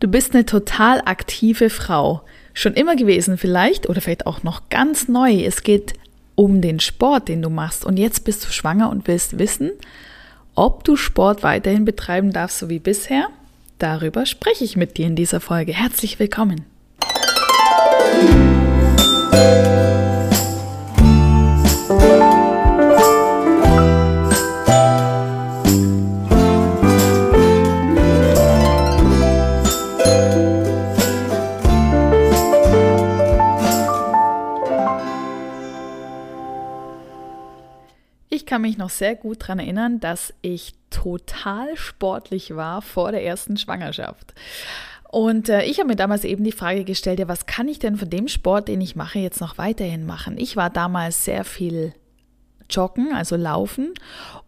Du bist eine total aktive Frau. Schon immer gewesen vielleicht oder vielleicht auch noch ganz neu. Es geht um den Sport, den du machst. Und jetzt bist du schwanger und willst wissen, ob du Sport weiterhin betreiben darfst, so wie bisher. Darüber spreche ich mit dir in dieser Folge. Herzlich willkommen. Kann mich noch sehr gut daran erinnern, dass ich total sportlich war vor der ersten Schwangerschaft. Und äh, ich habe mir damals eben die Frage gestellt, ja, was kann ich denn von dem Sport, den ich mache, jetzt noch weiterhin machen? Ich war damals sehr viel joggen, also laufen.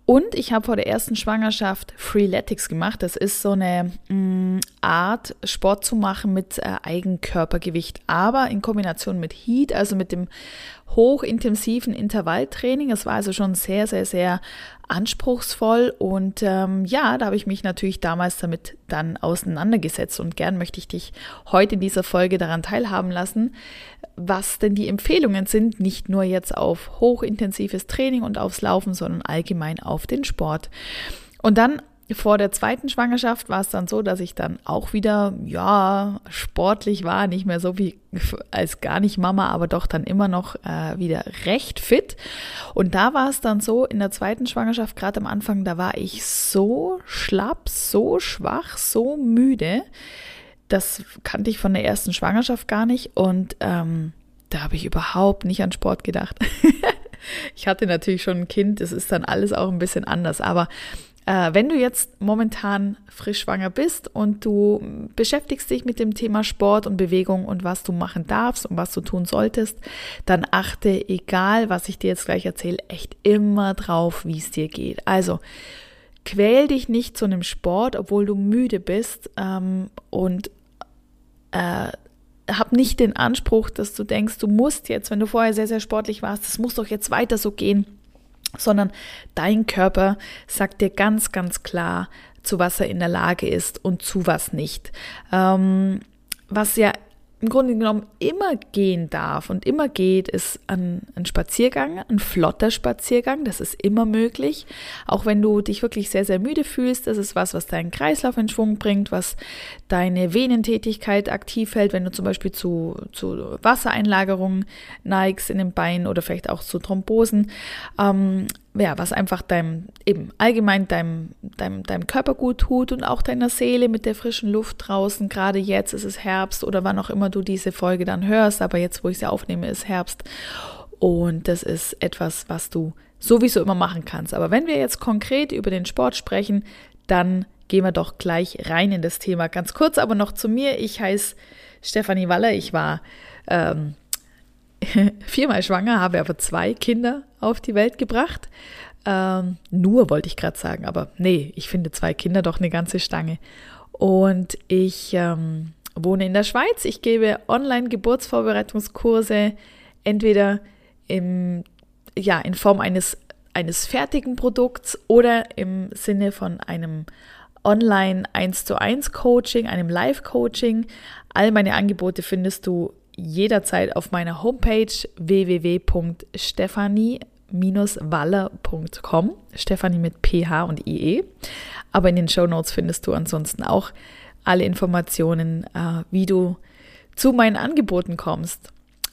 Und ich habe vor der ersten Schwangerschaft Freeletics gemacht. Das ist so eine mh, mm, Art, Sport zu machen mit äh, Eigenkörpergewicht, aber in Kombination mit Heat, also mit dem hochintensiven Intervalltraining. Es war also schon sehr, sehr, sehr anspruchsvoll und ähm, ja, da habe ich mich natürlich damals damit dann auseinandergesetzt und gern möchte ich dich heute in dieser Folge daran teilhaben lassen, was denn die Empfehlungen sind, nicht nur jetzt auf hochintensives Training und aufs Laufen, sondern allgemein auf den Sport. Und dann vor der zweiten Schwangerschaft war es dann so, dass ich dann auch wieder, ja, sportlich war, nicht mehr so wie als gar nicht Mama, aber doch dann immer noch äh, wieder recht fit. Und da war es dann so, in der zweiten Schwangerschaft, gerade am Anfang, da war ich so schlapp, so schwach, so müde. Das kannte ich von der ersten Schwangerschaft gar nicht. Und ähm, da habe ich überhaupt nicht an Sport gedacht. ich hatte natürlich schon ein Kind, das ist dann alles auch ein bisschen anders. Aber äh, wenn du jetzt momentan frisch schwanger bist und du beschäftigst dich mit dem Thema Sport und Bewegung und was du machen darfst und was du tun solltest, dann achte, egal was ich dir jetzt gleich erzähle, echt immer drauf, wie es dir geht. Also quäl dich nicht zu einem Sport, obwohl du müde bist ähm, und äh, hab nicht den Anspruch, dass du denkst, du musst jetzt, wenn du vorher sehr, sehr sportlich warst, das muss doch jetzt weiter so gehen sondern dein Körper sagt dir ganz, ganz klar, zu was er in der Lage ist und zu was nicht. Ähm, was ja im Grunde genommen immer gehen darf und immer geht, ist ein, ein, Spaziergang, ein flotter Spaziergang. Das ist immer möglich. Auch wenn du dich wirklich sehr, sehr müde fühlst, das ist was, was deinen Kreislauf in Schwung bringt, was deine Venentätigkeit aktiv hält, wenn du zum Beispiel zu, zu Wassereinlagerungen neigst in den Beinen oder vielleicht auch zu Thrombosen. Ähm, ja, was einfach deinem, eben allgemein deinem, deinem, deinem Körper gut tut und auch deiner Seele mit der frischen Luft draußen. Gerade jetzt ist es Herbst oder wann auch immer du diese Folge dann hörst, aber jetzt, wo ich sie aufnehme, ist Herbst. Und das ist etwas, was du sowieso immer machen kannst. Aber wenn wir jetzt konkret über den Sport sprechen, dann gehen wir doch gleich rein in das Thema. Ganz kurz aber noch zu mir. Ich heiße Stefanie Waller. Ich war ähm, viermal schwanger, habe aber zwei Kinder auf die Welt gebracht. Ähm, nur wollte ich gerade sagen, aber nee, ich finde zwei Kinder doch eine ganze Stange. Und ich ähm, wohne in der Schweiz. Ich gebe Online-Geburtsvorbereitungskurse, entweder im, ja, in Form eines, eines fertigen Produkts oder im Sinne von einem Online 1 zu 1 Coaching, einem Live Coaching. All meine Angebote findest du jederzeit auf meiner Homepage www.stefanie-waller.com. Stefanie mit PH und IE. Aber in den Show Notes findest du ansonsten auch alle Informationen, äh, wie du zu meinen Angeboten kommst.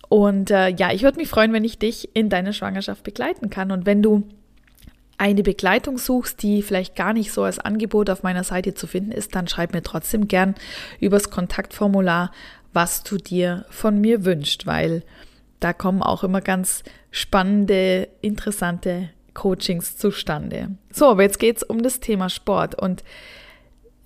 Und äh, ja, ich würde mich freuen, wenn ich dich in deiner Schwangerschaft begleiten kann. Und wenn du eine Begleitung suchst, die vielleicht gar nicht so als Angebot auf meiner Seite zu finden ist, dann schreib mir trotzdem gern übers Kontaktformular was du dir von mir wünschst, weil da kommen auch immer ganz spannende, interessante Coachings zustande. So, aber jetzt geht es um das Thema Sport und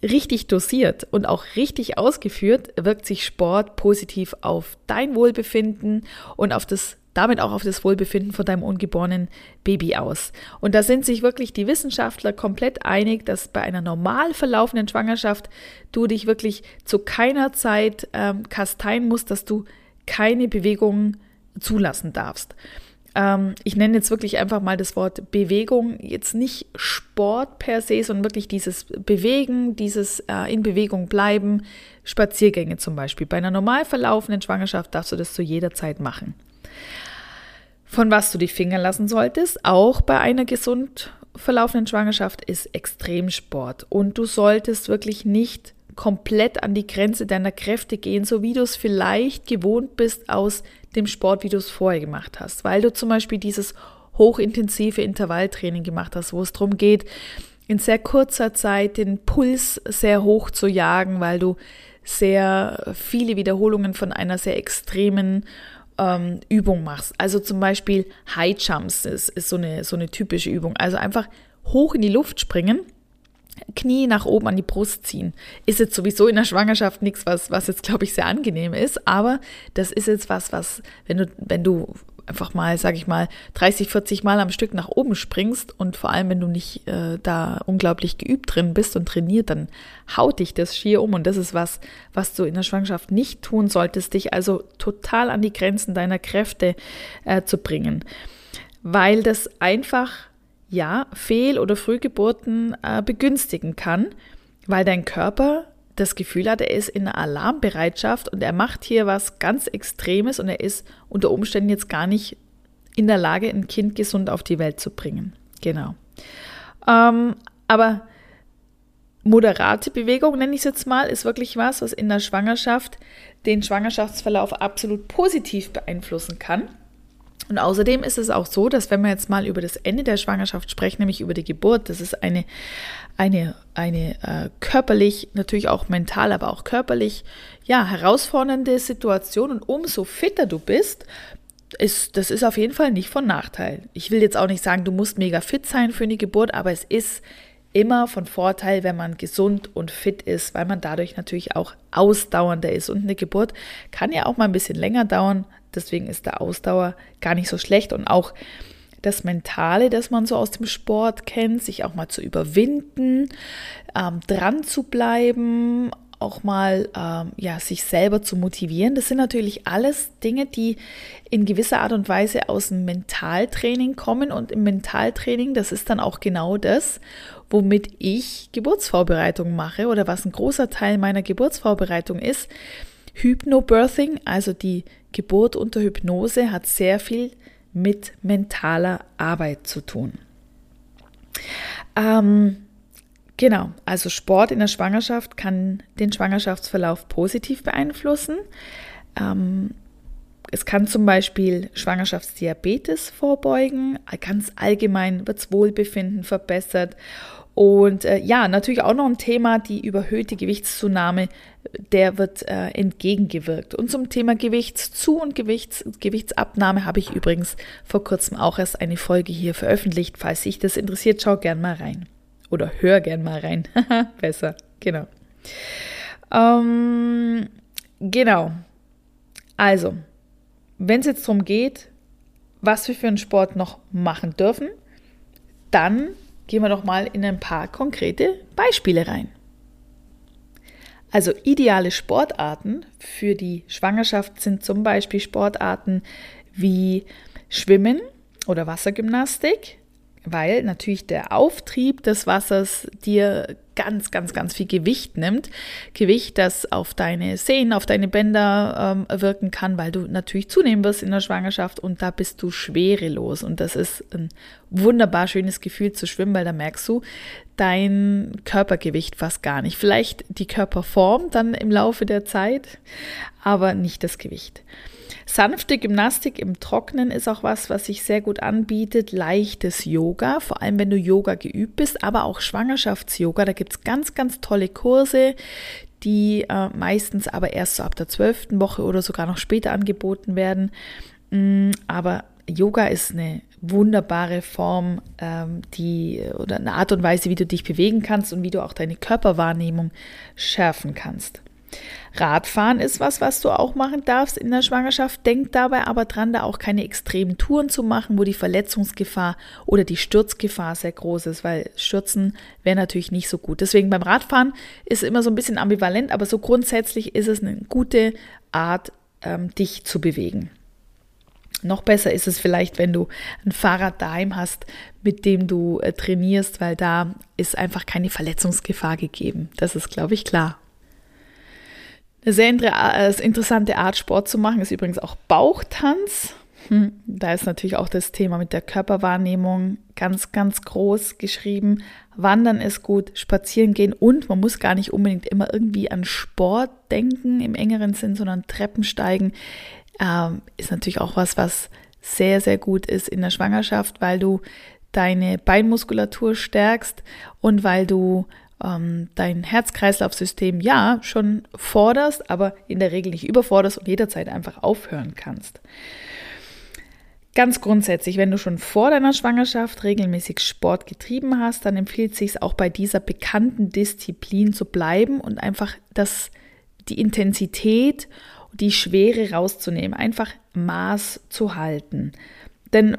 richtig dosiert und auch richtig ausgeführt wirkt sich Sport positiv auf dein Wohlbefinden und auf das damit auch auf das Wohlbefinden von deinem ungeborenen Baby aus. Und da sind sich wirklich die Wissenschaftler komplett einig, dass bei einer normal verlaufenden Schwangerschaft du dich wirklich zu keiner Zeit ähm, kasteien musst, dass du keine Bewegungen zulassen darfst. ähm, ich nenne jetzt wirklich einfach mal das Wort Bewegung, jetzt nicht Sport per se, sondern wirklich dieses Bewegen, dieses äh, in Bewegung bleiben, Spaziergänge zum Beispiel. Bei einer normal verlaufenden Schwangerschaft darfst du das zu jeder Zeit machen. Von was du die Finger lassen solltest, auch bei einer gesund verlaufenden Schwangerschaft, ist Extremsport. Und du solltest wirklich nicht komplett an die Grenze deiner Kräfte gehen, so wie du es vielleicht gewohnt bist aus dem Sport, wie du es vorher gemacht hast. Weil du zum Beispiel dieses hochintensive Intervalltraining gemacht hast, wo es darum geht, in sehr kurzer Zeit den Puls sehr hoch zu jagen, weil du sehr viele Wiederholungen von einer sehr extremen ähm, Übung machst. Also zum Beispiel High Jumps ist, ist so, eine, so eine typische Übung. Also einfach hoch in die Luft springen Knie nach oben an die Brust ziehen. Ist jetzt sowieso in der Schwangerschaft nichts, was, was jetzt, glaube ich, sehr angenehm ist, aber das ist jetzt was, was, wenn du, wenn du einfach mal, sag ich mal, 30, 40 Mal am Stück nach oben springst und vor allem, wenn du nicht äh, da unglaublich geübt drin bist und trainiert, dann haut dich das schier um und das ist was, was du in der Schwangerschaft nicht tun solltest, dich also total an die Grenzen deiner Kräfte äh, zu bringen, weil das einfach ja, Fehl- oder Frühgeburten äh, begünstigen kann, weil dein Körper das Gefühl hat, er ist in einer Alarmbereitschaft und er macht hier was ganz Extremes und er ist unter Umständen jetzt gar nicht in der Lage, ein Kind gesund auf die Welt zu bringen. Genau. Ähm, aber moderate Bewegung, nenne ich es jetzt mal, ist wirklich was, was in der Schwangerschaft den Schwangerschaftsverlauf absolut positiv beeinflussen kann. Und außerdem ist es auch so, dass wenn wir jetzt mal über das Ende der Schwangerschaft sprechen, nämlich über die Geburt, das ist eine, eine, eine äh, körperlich, natürlich auch mental, aber auch körperlich, ja, herausfordernde Situation. Und umso fitter du bist, ist, das ist auf jeden Fall nicht von Nachteil. Ich will jetzt auch nicht sagen, du musst mega fit sein für eine Geburt, aber es ist immer von Vorteil, wenn man gesund und fit ist, weil man dadurch natürlich auch ausdauernder ist. Und eine Geburt kann ja auch mal ein bisschen länger dauern, Deswegen ist der Ausdauer gar nicht so schlecht und auch das Mentale, das man so aus dem Sport kennt, sich auch mal zu überwinden, ähm, dran zu bleiben, auch mal ähm, ja, sich selber zu motivieren. Das sind natürlich alles Dinge, die in gewisser Art und Weise aus dem Mentaltraining kommen. Und im Mentaltraining, das ist dann auch genau das, womit ich Geburtsvorbereitung mache oder was ein großer Teil meiner Geburtsvorbereitung ist. Hypnobirthing, also die Geburt unter Hypnose hat sehr viel mit mentaler Arbeit zu tun. Ähm, genau, also Sport in der Schwangerschaft kann den Schwangerschaftsverlauf positiv beeinflussen. Ähm, es kann zum Beispiel Schwangerschaftsdiabetes vorbeugen, ganz allgemein wird das Wohlbefinden verbessert und äh, ja, natürlich auch noch ein Thema, die überhöhte Gewichtszunahme, der wird äh, entgegengewirkt. Und zum Thema Gewichtszu- und Gewichts Gewichtsabnahme habe ich übrigens vor kurzem auch erst eine Folge hier veröffentlicht. Falls sich das interessiert, schau gern mal rein. Oder hör gern mal rein. Besser, genau. Ähm, genau. Also, wenn es jetzt darum geht, was wir für einen Sport noch machen dürfen, dann gehen wir doch mal in ein paar konkrete Beispiele rein. Also ideale Sportarten für die Schwangerschaft sind zum Beispiel Sportarten wie Schwimmen oder Wassergymnastik, weil natürlich der Auftrieb des Wassers dir ganz, ganz, ganz viel Gewicht nimmt. Gewicht, das auf deine Sehnen, auf deine Bänder ähm, wirken kann, weil du natürlich zunehmen wirst in der Schwangerschaft und da bist du schwerelos. Und das ist ein wunderbar schönes Gefühl zu schwimmen, weil da merkst du dein Körpergewicht fast gar nicht. Vielleicht die Körperform dann im Laufe der Zeit, aber nicht das Gewicht. Sanfte Gymnastik im Trocknen ist auch was, was sich sehr gut anbietet. Leichtes Yoga, vor allem wenn du Yoga geübt bist, aber auch Schwangerschafts-Yoga. Da gibt es ganz, ganz tolle Kurse, die äh, meistens aber erst so ab der zwölften Woche oder sogar noch später angeboten werden. Mm, aber Yoga ist eine wunderbare Form, ähm, die oder eine Art und Weise, wie du dich bewegen kannst und wie du auch deine Körperwahrnehmung schärfen kannst. Radfahren ist was, was du auch machen darfst in der Schwangerschaft. Denk dabei aber dran, da auch keine extremen Touren zu machen, wo die Verletzungsgefahr oder die Sturzgefahr sehr groß ist, weil Stürzen wäre natürlich nicht so gut. Deswegen beim Radfahren ist immer so ein bisschen ambivalent, aber so grundsätzlich ist es eine gute Art, ähm, dich zu bewegen. Noch besser ist es vielleicht, wenn du ein Fahrrad daheim hast, mit dem du äh, trainierst, weil da ist einfach keine Verletzungsgefahr gegeben. Das ist, glaube ich, klar. Eine sehr äh, interessante Art, Sport zu machen, ist übrigens auch Bauchtanz. Hm, da ist natürlich auch das Thema mit der Körperwahrnehmung ganz, ganz groß geschrieben. Wandern ist gut, spazieren gehen und man muss gar nicht unbedingt immer irgendwie an Sport denken im engeren Sinn, sondern Treppensteigen ähm, ist natürlich auch was, was sehr, sehr gut ist in der Schwangerschaft, weil du deine Beinmuskulatur stärkst und weil du ähm, dein Herz-Kreislauf-System ja schon forderst, aber in der Regel nicht überforderst und jederzeit einfach aufhören kannst. Ganz grundsätzlich, wenn du schon vor deiner Schwangerschaft regelmäßig Sport getrieben hast, dann empfiehlt es sich auch bei dieser bekannten Disziplin zu bleiben und einfach das, die Intensität, die Schwere rauszunehmen, einfach Maß zu halten. Denn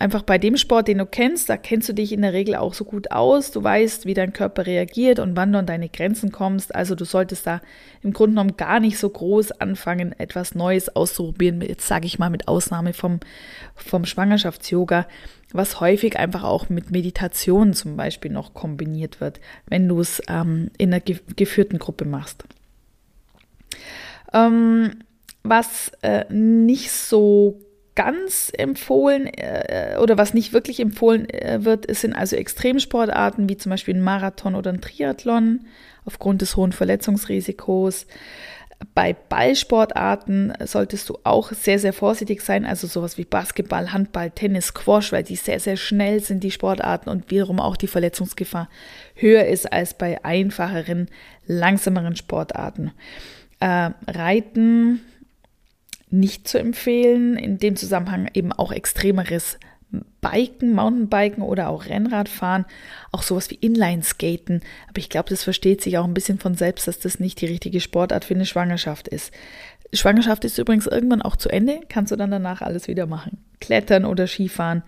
einfach bei dem Sport, den du kennst, da kennst du dich in der Regel auch so gut aus. Du weißt, wie dein Körper reagiert und wann du an deine Grenzen kommst. Also du solltest da im Grunde genommen gar nicht so groß anfangen, etwas Neues auszuprobieren. Jetzt sage ich mal mit Ausnahme vom, vom Schwangerschafts-Yoga, was häufig einfach auch mit Meditation zum Beispiel noch kombiniert wird, wenn du es ähm, in einer geführten Gruppe machst. Ähm, was äh, nicht so ganz empfohlen äh, oder was nicht wirklich empfohlen äh, wird, sind also Extremsportarten wie zum Beispiel ein Marathon oder ein Triathlon aufgrund des hohen Verletzungsrisikos. Bei Ballsportarten solltest du auch sehr, sehr vorsichtig sein, also sowas wie Basketball, Handball, Tennis, Squash, weil die sehr, sehr schnell sind, die Sportarten und wiederum auch die Verletzungsgefahr höher ist als bei einfacheren, langsameren Sportarten. Äh, Reiten, nicht zu empfehlen. In dem Zusammenhang eben auch extremeres Biken, Mountainbiken oder auch Rennradfahren, auch sowas wie Inlineskaten. Aber ich glaube, das versteht sich auch ein bisschen von selbst, dass das nicht die richtige Sportart für eine Schwangerschaft ist. Schwangerschaft ist übrigens irgendwann auch zu Ende, kannst du dann danach alles wieder machen. Klettern oder Skifahren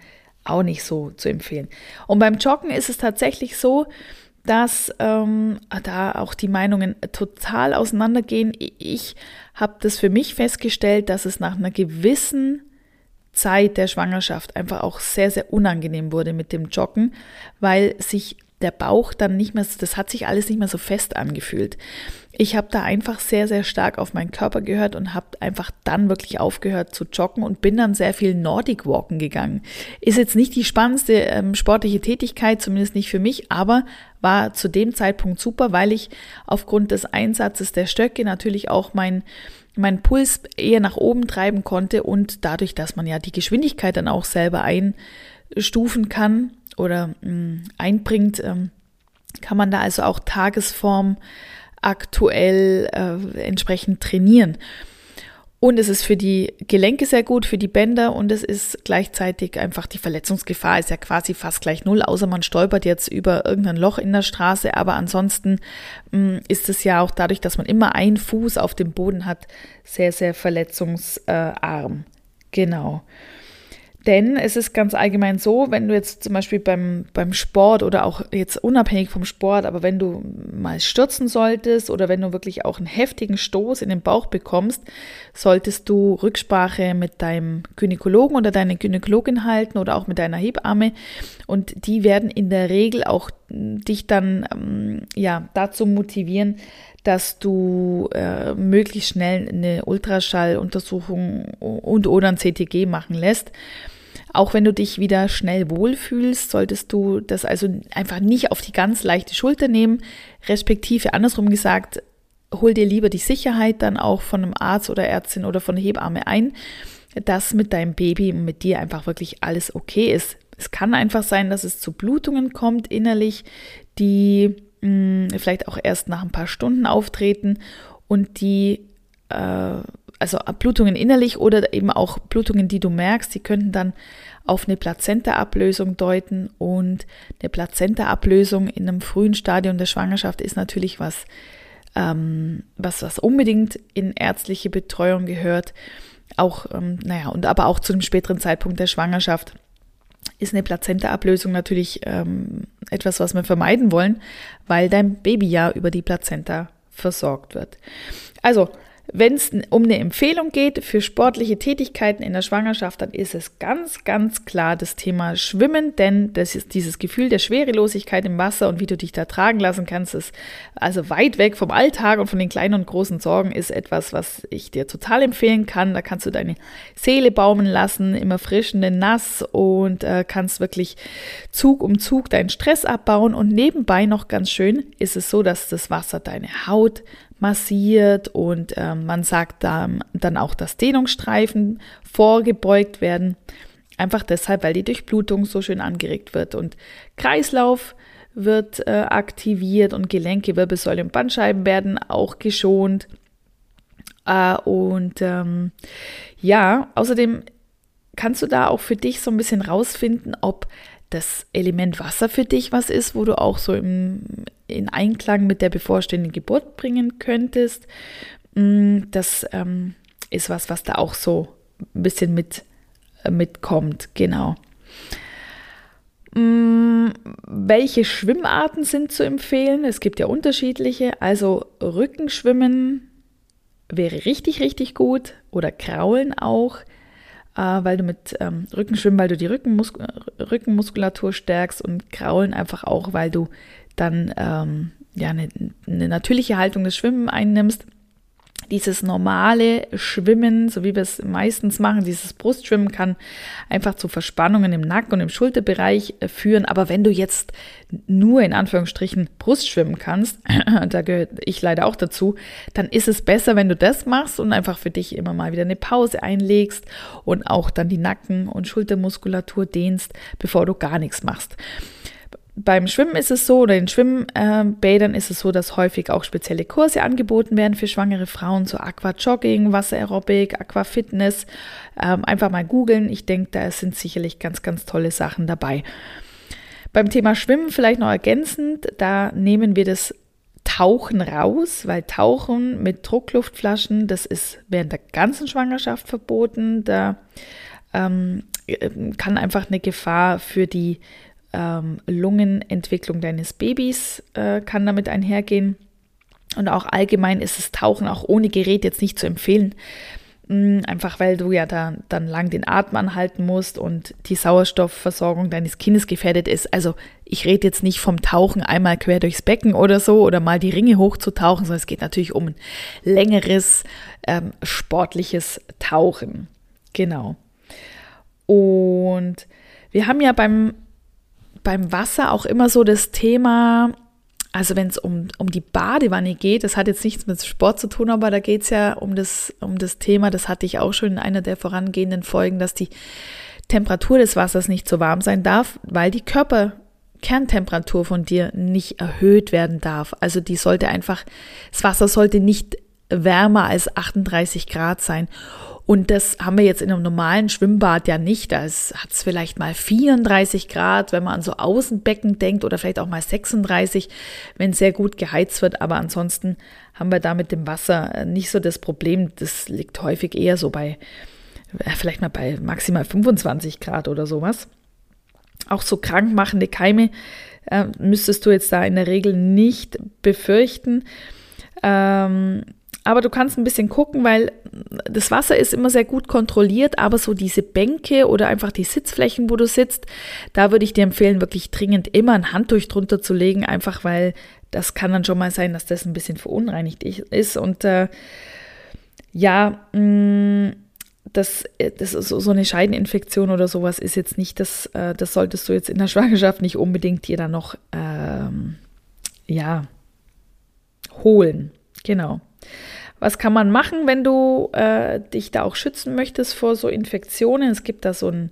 auch nicht so zu empfehlen. Und beim Joggen ist es tatsächlich so, dass ähm, da auch die Meinungen total auseinandergehen. Ich habe das für mich festgestellt, dass es nach einer gewissen Zeit der Schwangerschaft einfach auch sehr, sehr unangenehm wurde mit dem Joggen, weil sich der Bauch dann nicht mehr, das hat sich alles nicht mehr so fest angefühlt. Ich habe da einfach sehr, sehr stark auf meinen Körper gehört und habe einfach dann wirklich aufgehört zu joggen und bin dann sehr viel Nordic Walken gegangen. Ist jetzt nicht die spannendste ähm, sportliche Tätigkeit, zumindest nicht für mich, aber war zu dem Zeitpunkt super, weil ich aufgrund des Einsatzes der Stöcke natürlich auch mein meinen Puls eher nach oben treiben konnte und dadurch, dass man ja die Geschwindigkeit dann auch selber einstufen kann, oder mh, mm, einbringt, ähm, kann man da also auch Tagesform aktuell äh, entsprechend trainieren. Und es ist für die Gelenke sehr gut, für die Bänder und es ist gleichzeitig einfach die Verletzungsgefahr ist ja quasi fast gleich null, außer man stolpert jetzt über irgendein Loch in der Straße. Aber ansonsten mh, mm, ist es ja auch dadurch, dass man immer einen Fuß auf dem Boden hat, sehr, sehr verletzungsarm. Genau. Denn es ist ganz allgemein so, wenn du jetzt zum Beispiel beim, beim Sport oder auch jetzt unabhängig vom Sport, aber wenn du mal stürzen solltest oder wenn du wirklich auch einen heftigen Stoß in den Bauch bekommst, solltest du Rücksprache mit deinem Gynäkologen oder deiner Gynäkologin halten oder auch mit deiner Hebamme. Und die werden in der Regel auch dich dann ähm, ja, dazu motivieren, dass du äh, möglichst schnell eine Ultraschalluntersuchung und oder ein CTG machen lässt. Auch wenn du dich wieder schnell wohlfühlst, solltest du das also einfach nicht auf die ganz leichte Schulter nehmen, respektive andersrum gesagt, hol dir lieber die Sicherheit dann auch von einem Arzt oder Ärztin oder von der Hebamme ein, dass mit deinem Baby und mit dir einfach wirklich alles okay ist. Es kann einfach sein, dass es zu Blutungen kommt innerlich, die mh, hm, vielleicht auch erst nach ein paar Stunden auftreten und die äh, also Blutungen innerlich oder eben auch Blutungen, die du merkst, die könnten dann auf eine Plazenta-Ablösung deuten. Und eine Plazenta-Ablösung in einem frühen Stadium der Schwangerschaft ist natürlich was, ähm, was, was unbedingt in ärztliche Betreuung gehört. Auch, ähm, naja, und aber auch zu einem späteren Zeitpunkt der Schwangerschaft ist eine Plazenta-Ablösung natürlich ähm, etwas, was wir vermeiden wollen, weil dein Baby ja über die Plazenta versorgt wird. Also Wenn es um eine Empfehlung geht für sportliche Tätigkeiten in der Schwangerschaft, dann ist es ganz, ganz klar das Thema Schwimmen, denn das ist dieses Gefühl der Schwerelosigkeit im Wasser und wie du dich da tragen lassen kannst, ist also weit weg vom Alltag und von den kleinen und großen Sorgen, ist etwas, was ich dir total empfehlen kann. Da kannst du deine Seele baumen lassen, immer frisch und nass und äh, kannst wirklich Zug um Zug deinen Stress abbauen und nebenbei noch ganz schön ist es so, dass das Wasser deine Haut massiert und äh, man sagt dann, dann auch, dass Dehnungsstreifen vorgebeugt werden. Einfach deshalb, weil die Durchblutung so schön angeregt wird und Kreislauf wird äh, aktiviert und Gelenke, Wirbelsäule und Bandscheiben werden auch geschont. Äh, und ähm, ja, außerdem kannst du da auch für dich so ein bisschen rausfinden, ob das Element Wasser für dich was ist, wo du auch so im, in Einklang mit der bevorstehenden Geburt bringen könntest. Mm, das ähm, ist was, was da auch so ein bisschen mit, äh, mitkommt, genau. Mm, welche Schwimmarten sind zu empfehlen? Es gibt ja unterschiedliche. Also Rückenschwimmen wäre richtig, richtig gut oder Kraulen auch weil du mit ähm, Rückenschwimmen, weil du die Rückenmus Rückenmuskulatur stärkst und Kraulen einfach auch, weil du dann ähm, ja eine, eine natürliche Haltung des Schwimmen einnimmst dieses normale Schwimmen, so wie wir es meistens machen, dieses Brustschwimmen kann einfach zu Verspannungen im Nacken und im Schulterbereich äh, führen. Aber wenn du jetzt nur in Anführungsstrichen Brustschwimmen kannst, da gehöre ich leider auch dazu, dann ist es besser, wenn du das machst und einfach für dich immer mal wieder eine Pause einlegst und auch dann die Nacken- und Schultermuskulatur dehnst, bevor du gar nichts machst. Beim Schwimmen ist es so, oder in Schwimmbädern ist es so, dass häufig auch spezielle Kurse angeboten werden für schwangere Frauen, so Aquajogging, Wasseraerobik, Aquafitness. Ähm, einfach mal googeln. Ich denke, da sind sicherlich ganz, ganz tolle Sachen dabei. Beim Thema Schwimmen vielleicht noch ergänzend, da nehmen wir das Tauchen raus, weil Tauchen mit Druckluftflaschen, das ist während der ganzen Schwangerschaft verboten. Da ähm, kann einfach eine Gefahr für die ähm, Lungenentwicklung deines Babys äh, kann damit einhergehen. Und auch allgemein ist das Tauchen auch ohne Gerät jetzt nicht zu empfehlen. Mm, einfach weil du ja da, dann lang den Atem anhalten musst und die Sauerstoffversorgung deines Kindes gefährdet ist. Also ich rede jetzt nicht vom Tauchen einmal quer durchs Becken oder so oder mal die Ringe hochzutauchen, sondern es geht natürlich um ein längeres ähm, sportliches Tauchen. Genau. Und wir haben ja beim beim Wasser auch immer so das Thema, also wenn es um, um die Badewanne geht, das hat jetzt nichts mit Sport zu tun, aber da geht es ja um das, um das Thema, das hatte ich auch schon in einer der vorangehenden Folgen, dass die Temperatur des Wassers nicht so warm sein darf, weil die Körperkerntemperatur von dir nicht erhöht werden darf. Also die sollte einfach, das Wasser sollte nicht wärmer als 38 Grad sein. Und das haben wir jetzt in einem normalen Schwimmbad ja nicht. Da hat es vielleicht mal 34 Grad, wenn man an so Außenbecken denkt oder vielleicht auch mal 36, wenn sehr gut geheizt wird. Aber ansonsten haben wir da mit dem Wasser äh, nicht so das Problem. Das liegt häufig eher so bei, äh, vielleicht mal bei maximal 25 Grad oder sowas. Auch so krankmachende Keime äh, müsstest du jetzt da in der Regel nicht befürchten. Ähm, aber du kannst ein bisschen gucken, weil das Wasser ist immer sehr gut kontrolliert, aber so diese Bänke oder einfach die Sitzflächen, wo du sitzt, da würde ich dir empfehlen, wirklich dringend immer ein Handtuch drunter zu legen, einfach weil das kann dann schon mal sein, dass das ein bisschen verunreinigt ist. Und äh, ja, mh, mm, das, das ist so, so eine Scheideninfektion oder sowas ist jetzt nicht, das, äh, das solltest du jetzt in der Schwangerschaft nicht unbedingt dir dann noch, ähm, ja, holen. Genau. Was kann man machen, wenn du äh, dich da auch schützen möchtest vor so Infektionen? Es gibt da so einen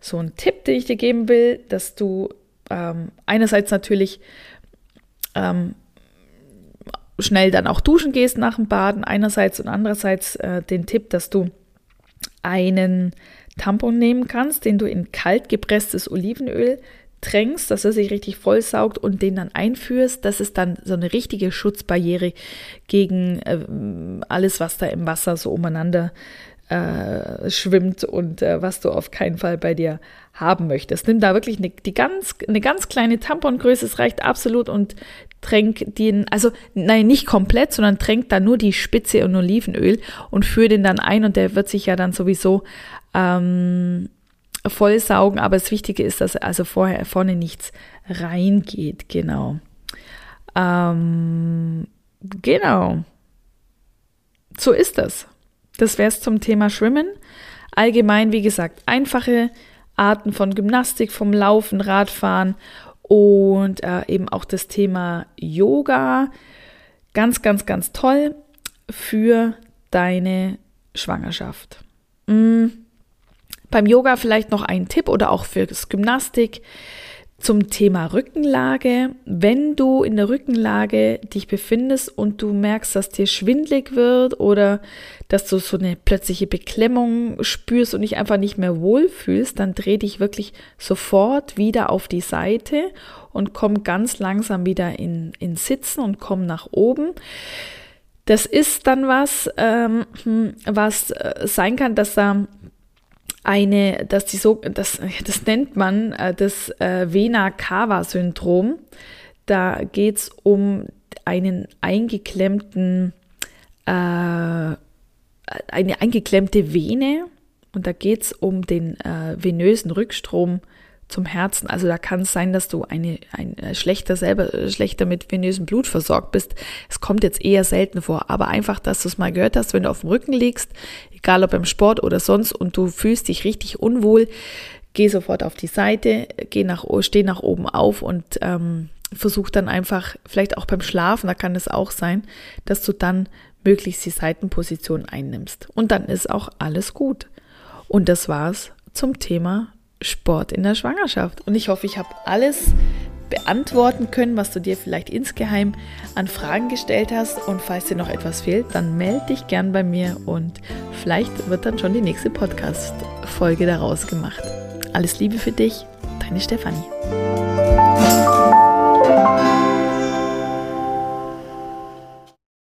so Tipp, den ich dir geben will, dass du ähm, einerseits natürlich ähm, schnell dann auch duschen gehst nach dem Baden, einerseits und andererseits äh, den Tipp, dass du einen Tampon nehmen kannst, den du in kalt gepresstes Olivenöl tränkst, dass er sich richtig vollsaugt und den dann einführst, das ist dann so eine richtige Schutzbarriere gegen äh, alles, was da im Wasser so umeinander äh, schwimmt und äh, was du auf keinen Fall bei dir haben möchtest. Nimm da wirklich eine, die ganz, eine ganz kleine Tampongröße, es reicht absolut und tränk den, also nein, nicht komplett, sondern tränk da nur die Spitze und Olivenöl und führe den dann ein und der wird sich ja dann sowieso ähm, vollsaugen, aber das Wichtige ist, dass also vorher vorne nichts reingeht, genau. Ähm, genau. So ist das. Das wäre es zum Thema Schwimmen. Allgemein, wie gesagt, einfache Arten von Gymnastik, vom Laufen, Radfahren und äh, eben auch das Thema Yoga. Ganz, ganz, ganz toll für deine Schwangerschaft. Mhm. Beim Yoga vielleicht noch ein Tipp oder auch fürs Gymnastik zum Thema Rückenlage. Wenn du in der Rückenlage dich befindest und du merkst, dass dir schwindlig wird oder dass du so eine plötzliche Beklemmung spürst und dich einfach nicht mehr wohlfühlst, dann dreh dich wirklich sofort wieder auf die Seite und komm ganz langsam wieder in, in Sitzen und komm nach oben. Das ist dann was, ähm, was äh, sein kann, dass da eine, dass die so, das, das nennt man äh, das äh, Vena-Cava-Syndrom. Da geht es um einen eingeklemmten, äh, eine eingeklemmte Vene und da geht es um den äh, venösen Rückstrom zum Herzen. Also da kann es sein, dass du eine, ein schlechter selber schlechter mit venösem Blut versorgt bist. Es kommt jetzt eher selten vor, aber einfach, dass du es mal gehört hast, wenn du auf dem Rücken liegst, egal ob im Sport oder sonst, und du fühlst dich richtig unwohl, geh sofort auf die Seite, geh nach, steh nach oben auf und ähm, versuch dann einfach, vielleicht auch beim Schlafen, da kann es auch sein, dass du dann möglichst die Seitenposition einnimmst. Und dann ist auch alles gut. Und das war's zum Thema Sport in der Schwangerschaft. Und ich hoffe, ich habe alles beantworten können, was du dir vielleicht insgeheim an Fragen gestellt hast. Und falls dir noch etwas fehlt, dann melde dich gern bei mir und vielleicht wird dann schon die nächste Podcast-Folge daraus gemacht. Alles Liebe für dich, deine Stefanie.